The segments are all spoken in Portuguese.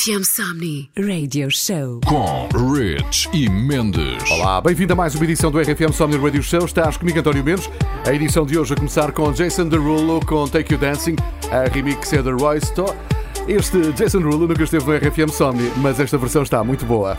RFM Somni Radio Show. Com Rich e Mendes. Olá, bem-vindo a mais uma edição do RFM Somni Radio Show. Estás comigo, António Mendes. A edição de hoje a começar com Jason Derulo com Take You Dancing. A remix é da Royce. Este Jason Derulo nunca esteve no RFM Somni, mas esta versão está muito boa.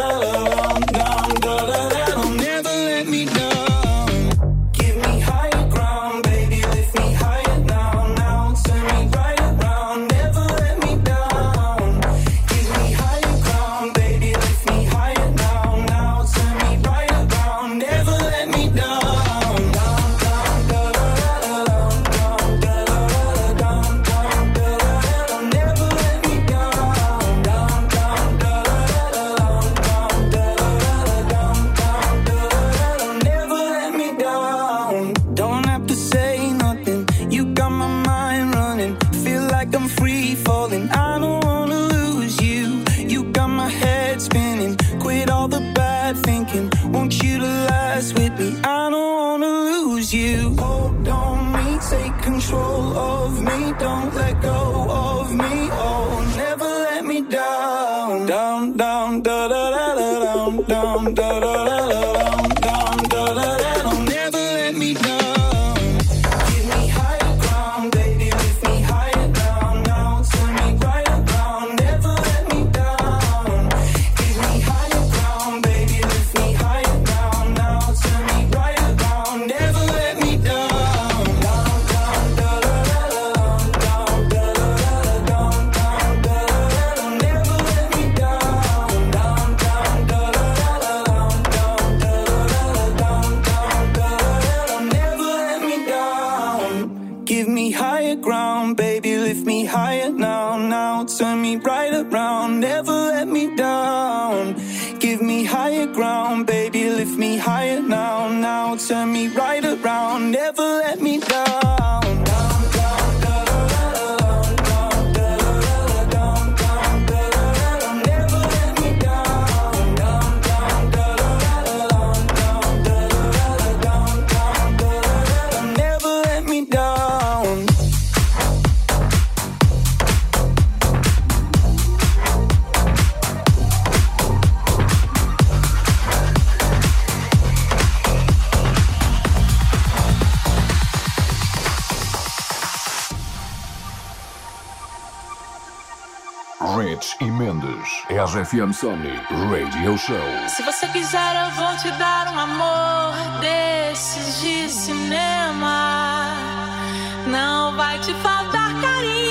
RFM Sony Radio Show. Se você quiser, eu vou te dar um amor desses de cinema. Não vai te faltar carinho.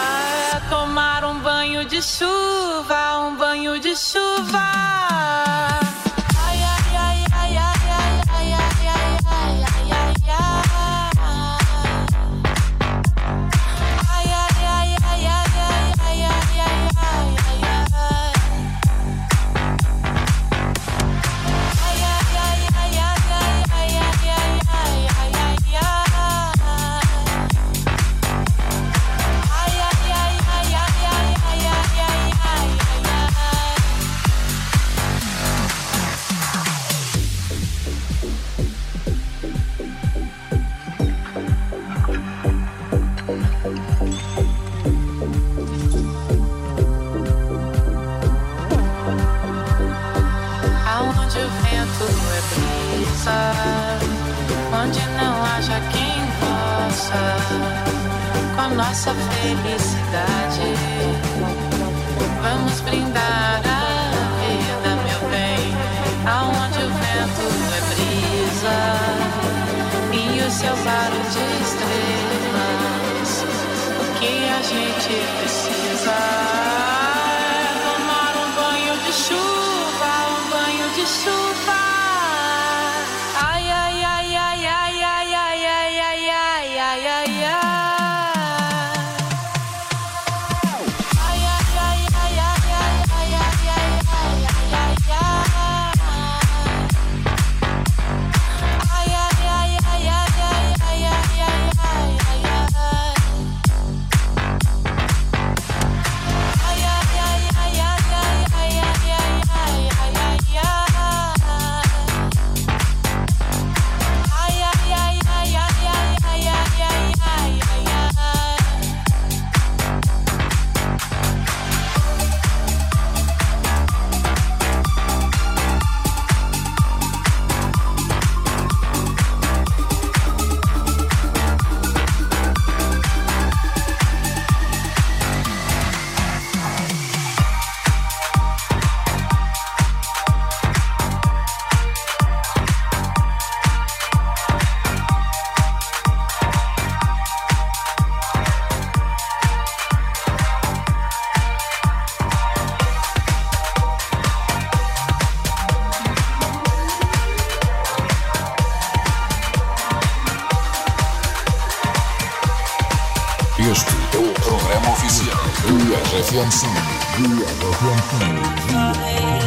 de chuva, um banho de chuva. nossa felicidade. Vamos brindar. We are the one family. We are the one family.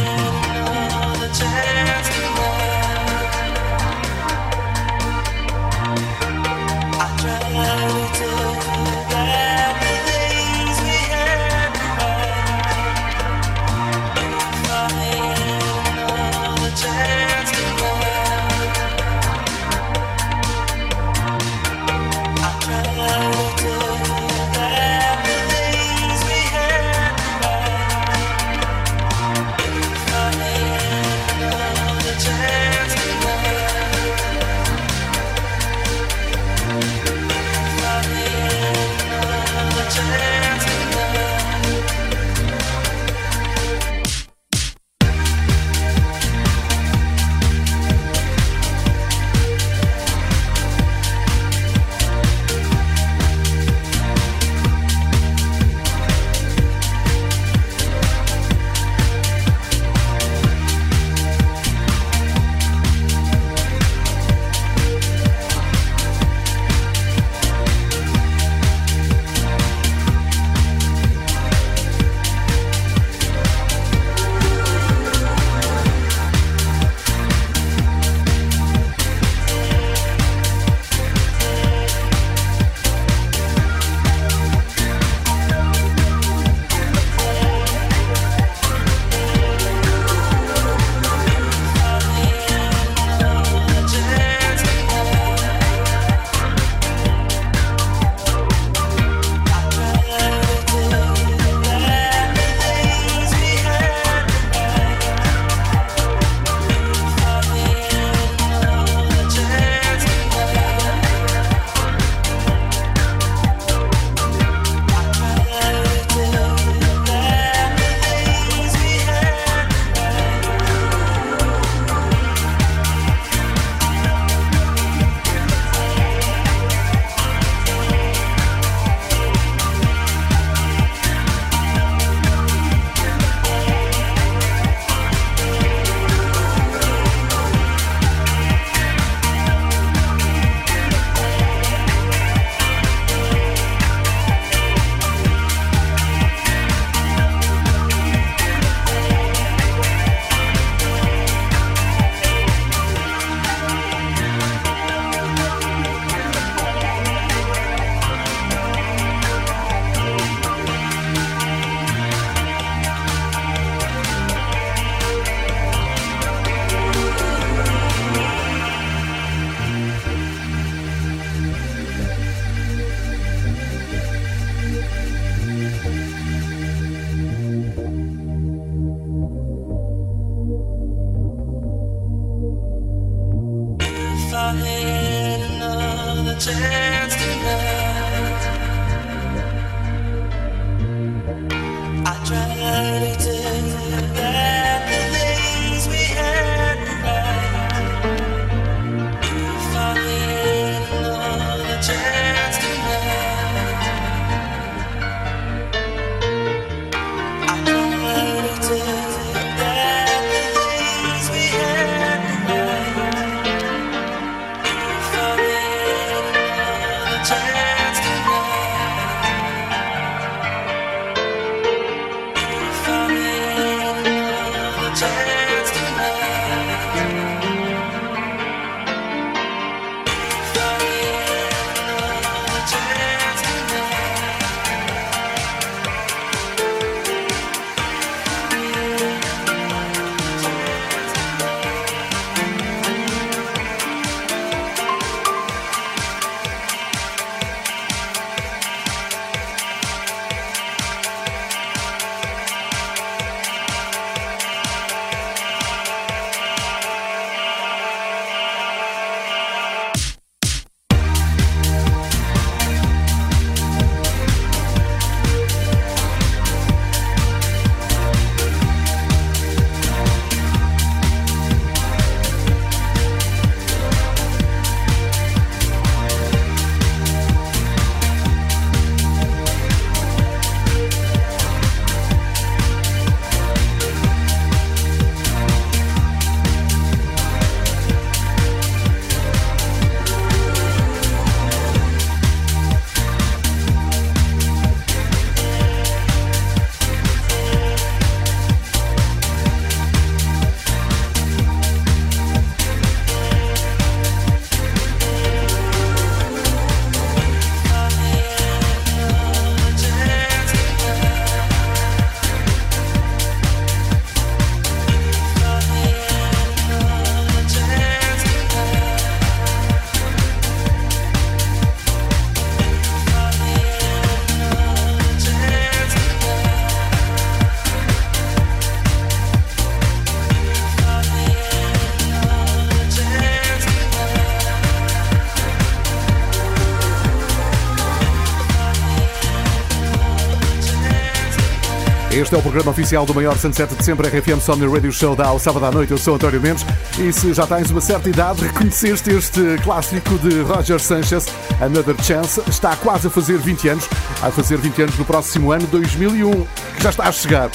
Este é o programa oficial do maior Sunset de sempre, RFM Somni Radio Show da ao sábado à noite. Eu sou António Mendes e se já tens uma certa idade, reconheceste este clássico de Roger Sanchez, Another Chance, está quase a fazer 20 anos, vai fazer 20 anos no próximo ano, 2001, que já está a chegar.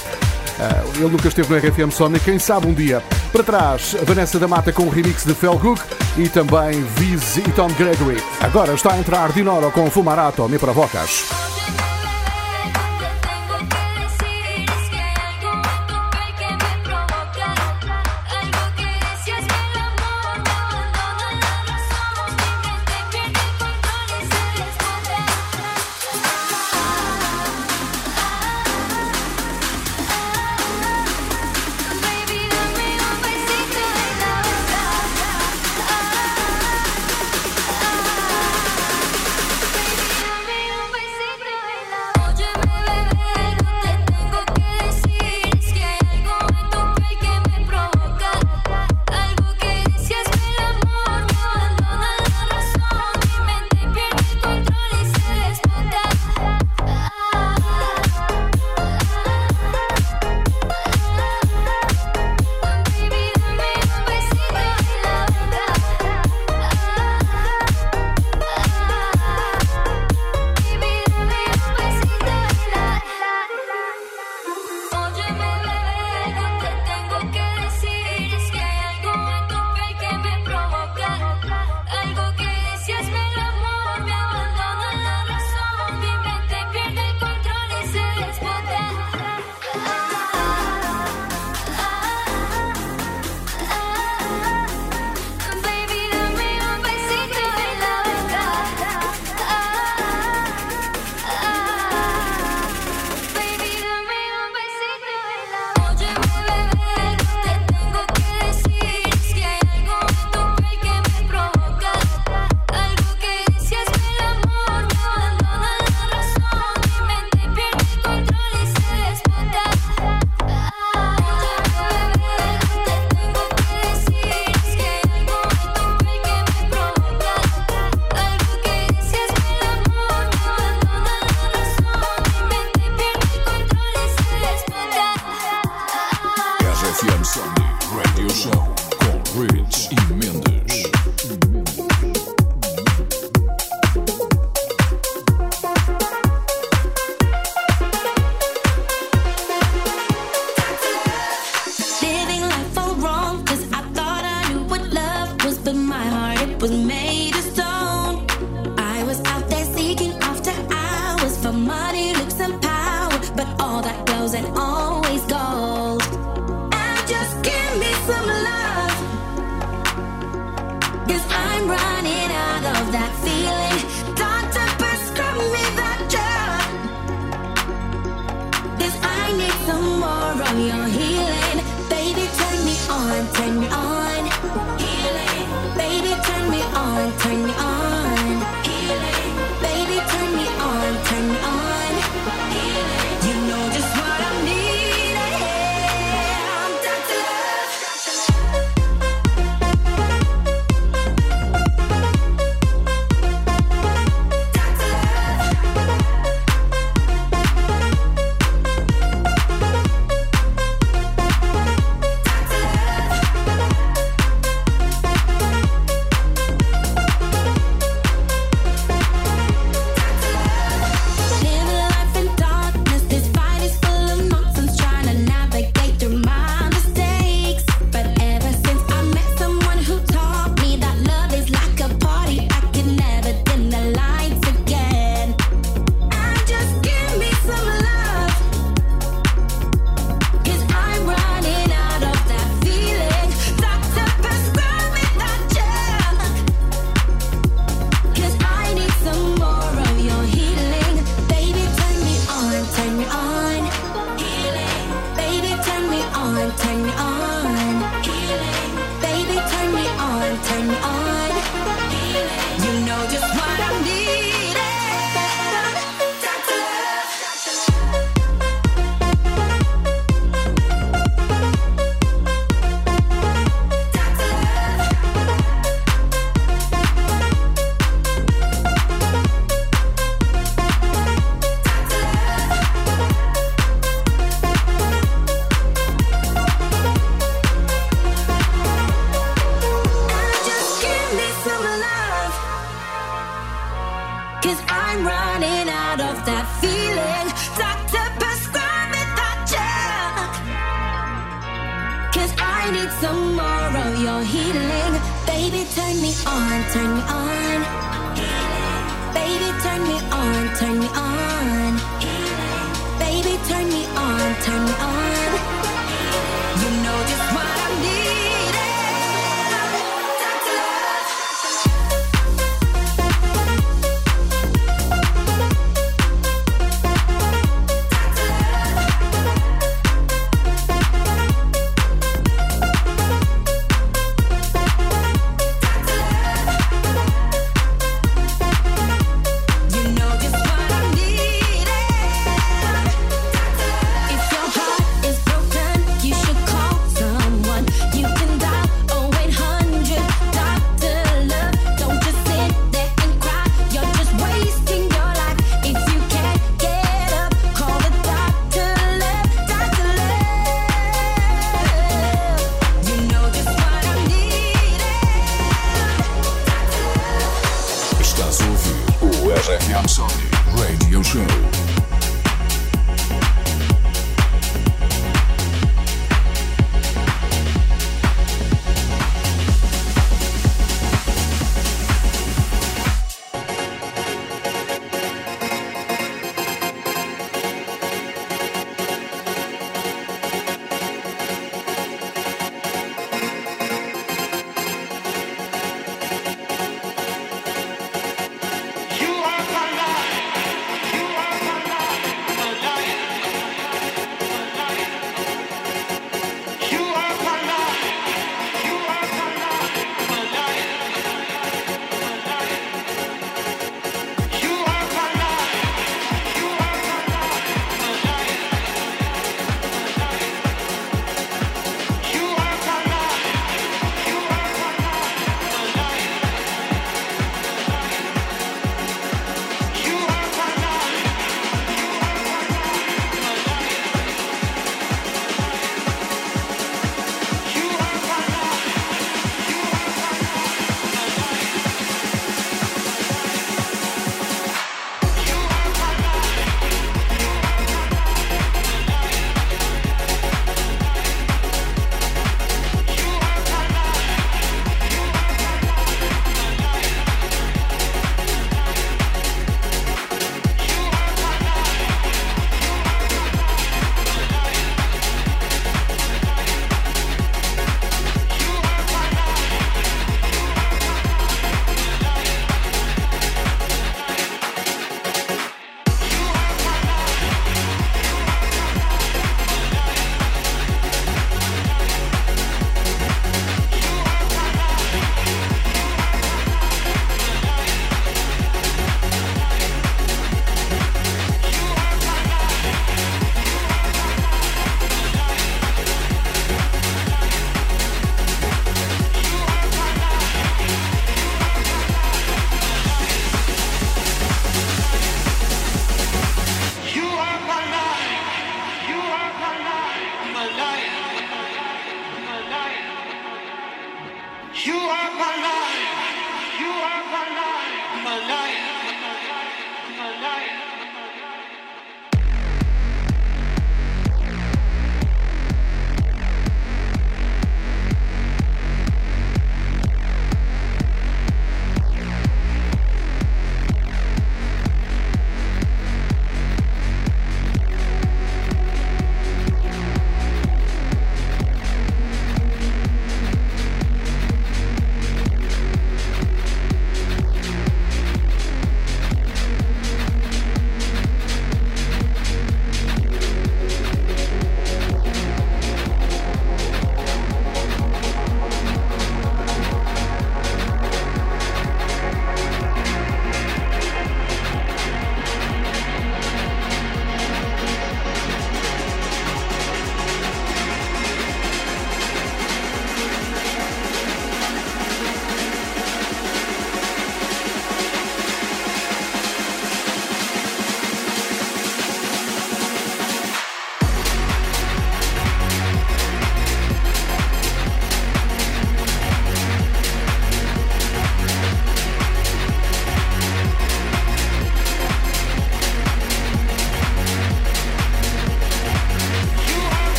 Ah, ele nunca esteve no RFM Somni, quem sabe um dia. Para trás, Vanessa da Mata com o remix de Felguk e também Viz e Tom Gregory. Agora está a entrar Dinoro com Fumarato, Me Provocas.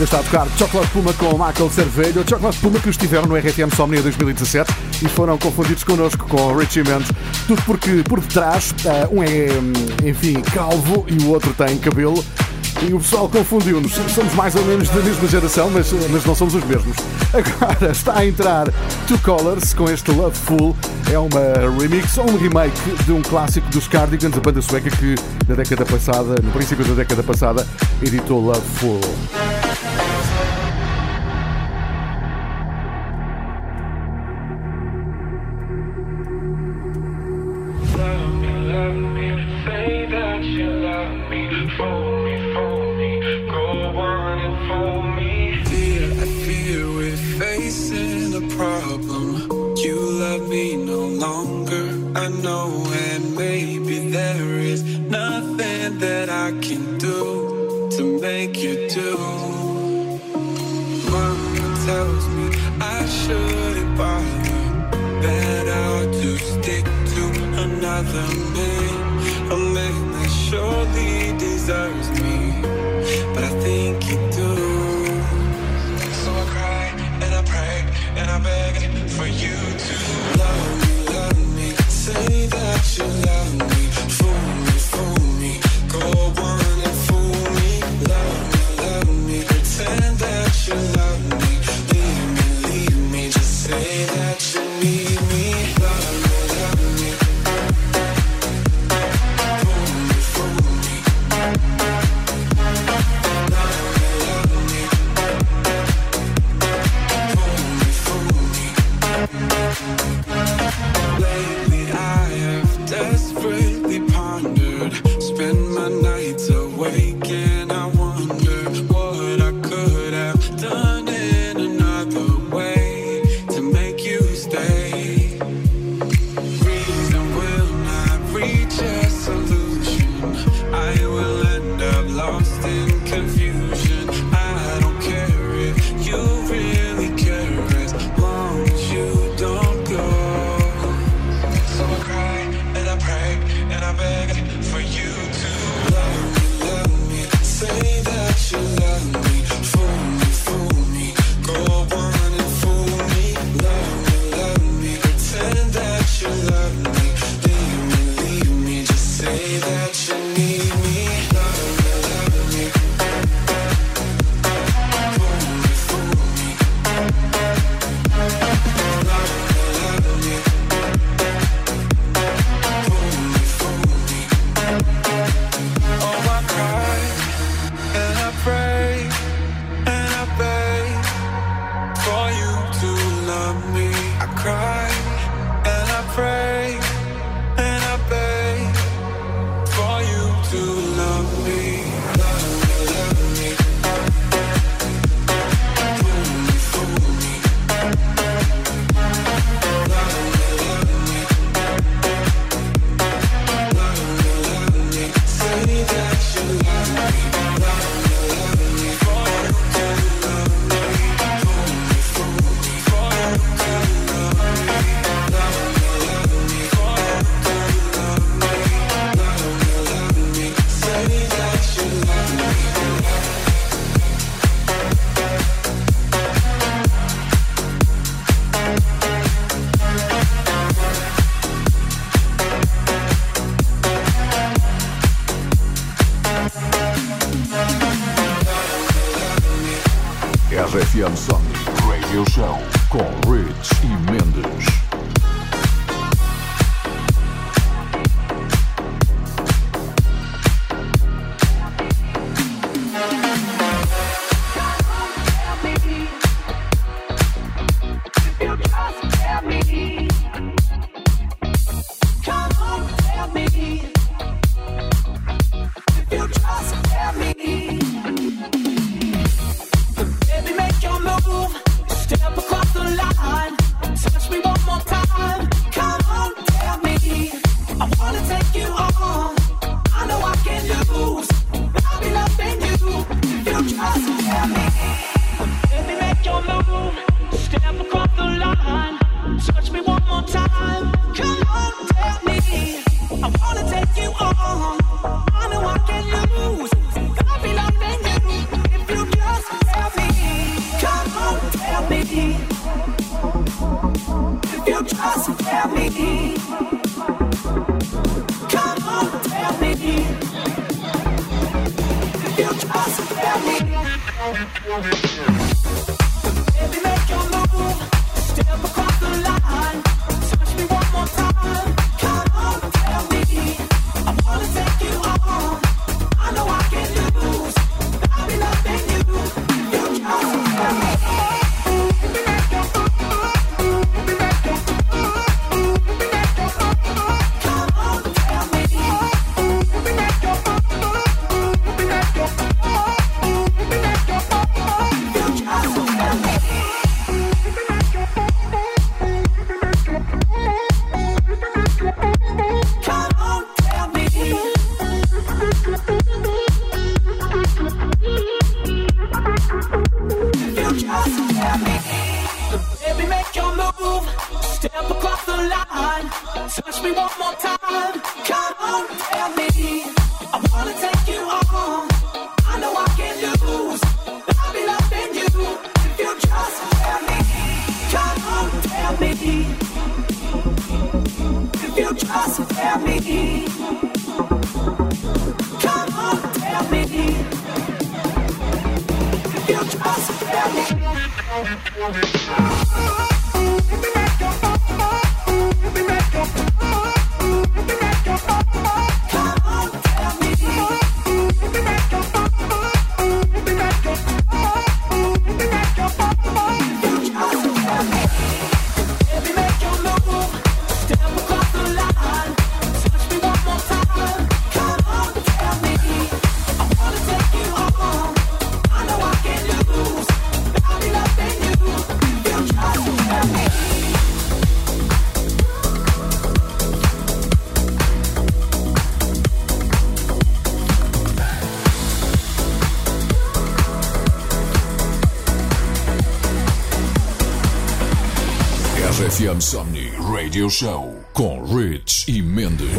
Ainda está a tocar Chocolate Puma com Michael Cervelho. Chocolate Puma que estiveram no RFM Somnia 2017 e foram confundidos connosco com Richie Mendes. Tudo porque por detrás eh, um é, hum, enfim, calvo e o outro tem cabelo. E o pessoal confundiu-nos. Somos mais ou menos da mesma geração, mas, mas não somos os mesmos. Agora está a entrar Two Colors com este Love Full. É uma remix ou um remake de um clássico dos Cardigans, a banda sueca que na década passada, no princípio da década passada, editou Love Full. Radio Show com Rich e Mendes.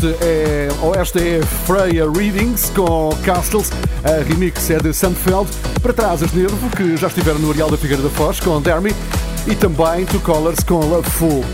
Este é, ou esta é Freya Readings com Castles. A remix é de Sandfeld. Para trás, as Nervo, que já estiveram no Areal da Figueira da Foz com Dermy. E também Two Colors com Loveful.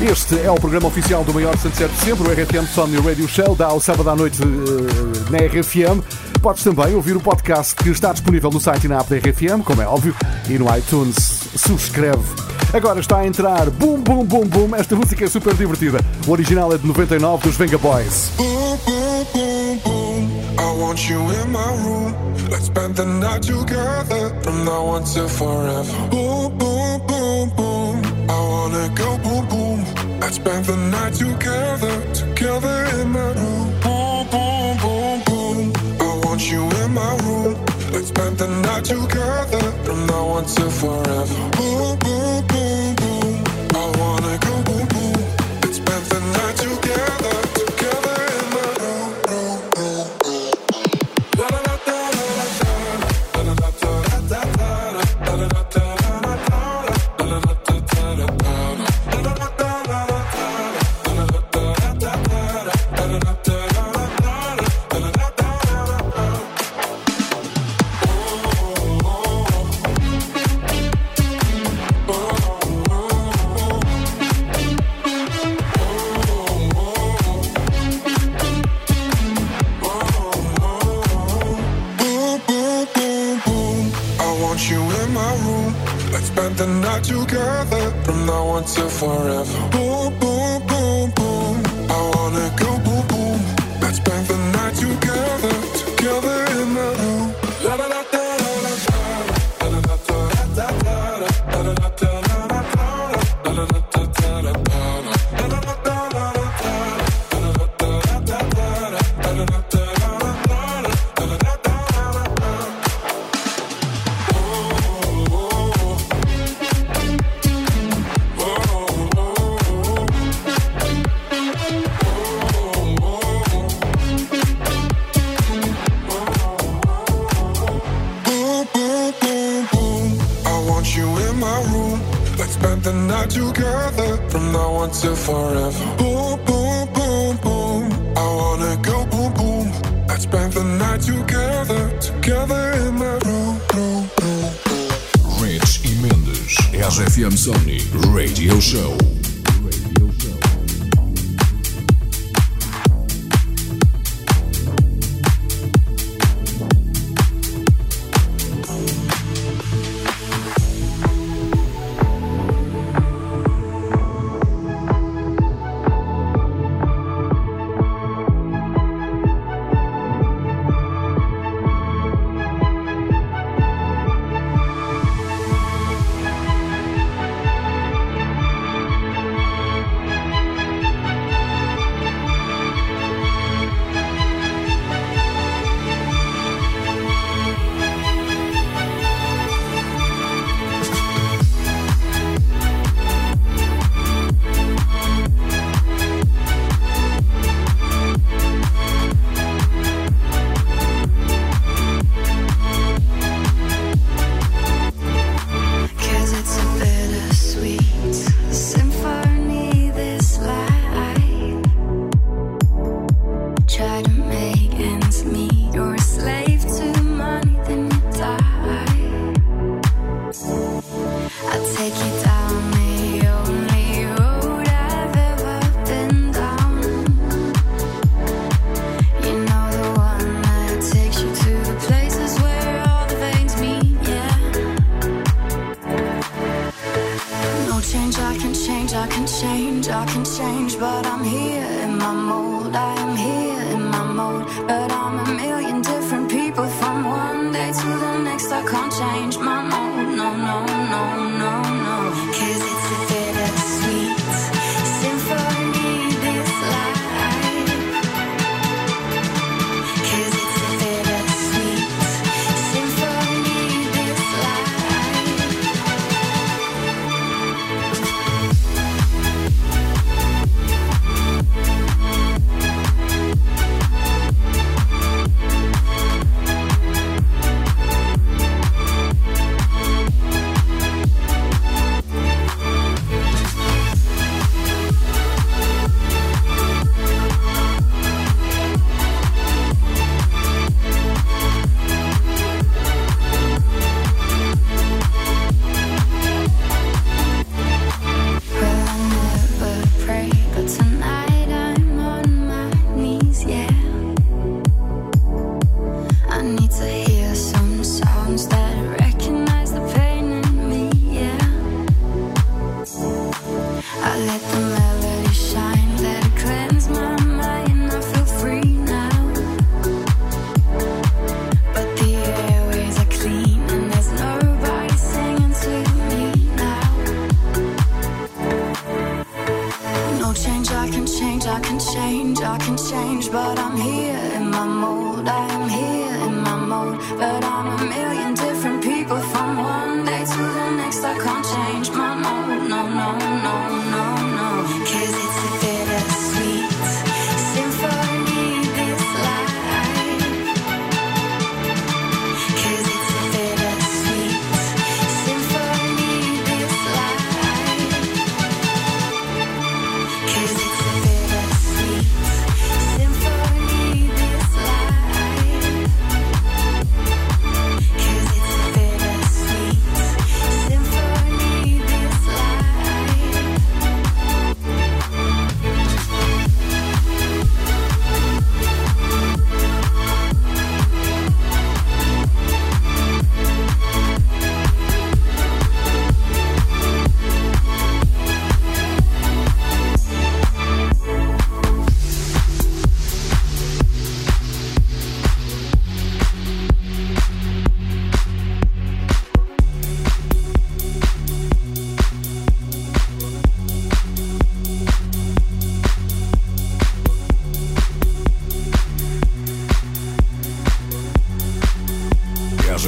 Este é o programa oficial do maior sunset de sempre, o RFM Sony Radio Show, dá ao sábado à noite uh, na RFM. Podes também ouvir o podcast que está disponível no site e na app da RFM, como é óbvio, e no iTunes. Subscreve. Agora está a entrar Boom Boom Boom Boom. Esta música é super divertida. O original é de 99 dos Venga Boys. Boom, boom, boom, boom. I want you in my room. Let's spend the night together from now on forever. Boom, boom, boom, boom. I wanna go boom, boom. Let's spend the night together, together in my room. Boom, boom, boom, boom. I want you in my room. Let's spend the night together from now on forever. Boom, boom,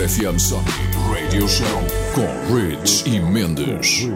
RFM Sony Radio Show com Rich e Mendes.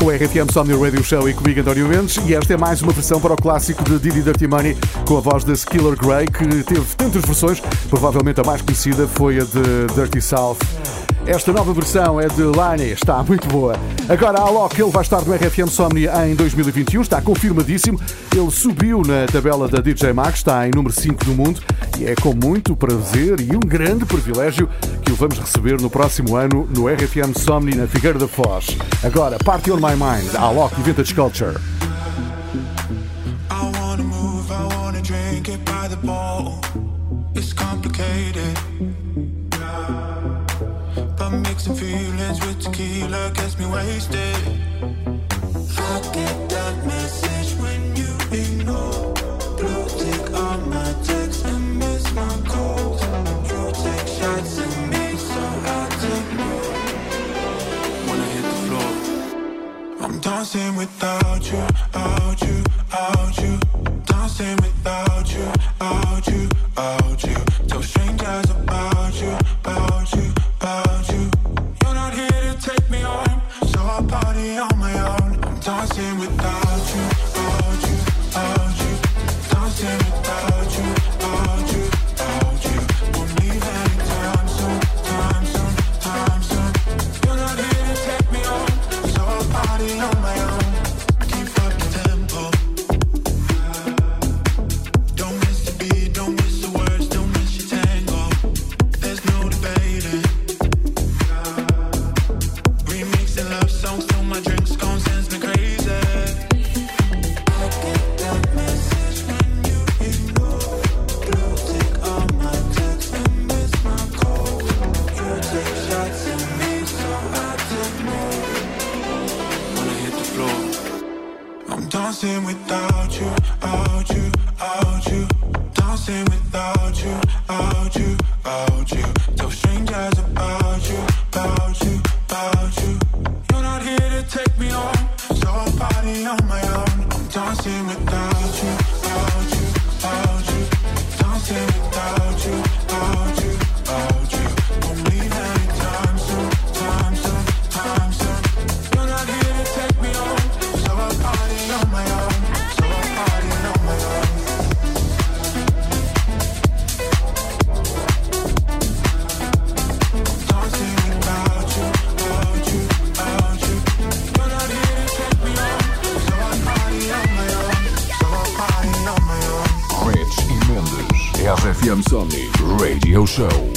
com o RTM Somni Radio Show e comigo António Mendes e esta é mais uma versão para o clássico de Didi Dirty Money com a voz de Skiller Grey que teve tantas versões, provavelmente a mais conhecida foi a de Dirty South. Esta nova versão é de Lani, está muito boa. Agora, a Alok, ele vai estar no RFM Somni em 2021, está confirmadíssimo. Ele subiu na tabela da DJ Max, está em número 5 do mundo e é com muito prazer e um grande privilégio que o vamos receber no próximo ano no RFM Somni na Figueira da Foz. Agora, Party on My Mind, a Alok Vintage Culture. Gets me wasted. I get that message. Dancing without you, out you, out you. Dancing without you, out you, out you. Show.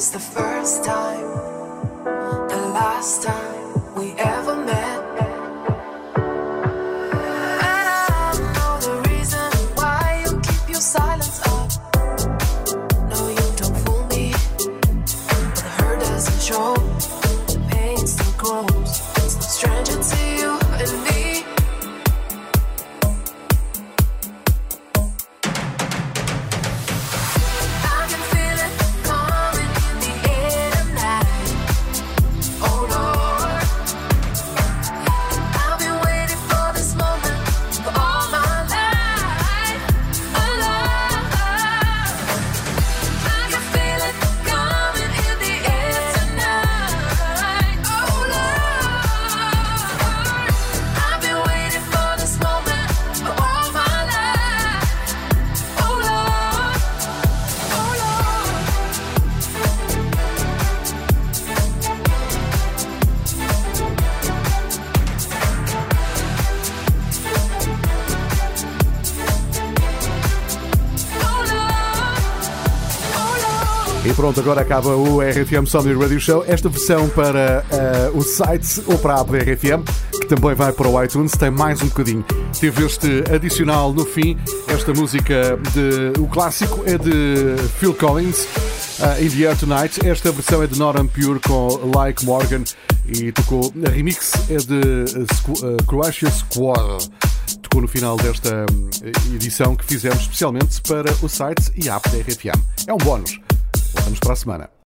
Is the first time, pronto, agora acaba o RFM Summer Radio Show. Esta versão para eh, o site ou para a app da RFM, que também vai para o iTunes, tem mais um bocadinho. Teve este adicional no fim. Esta música de. O clássico é de Phil Collins, eh, In the Air Tonight. Esta versão é de Noram Pure com Like Morgan e tocou. A remix é de eh, Croatia Squad. Tocou no final desta edição que fizemos especialmente para o site e a app da RFM. É um bónus. Voltamos para a semana.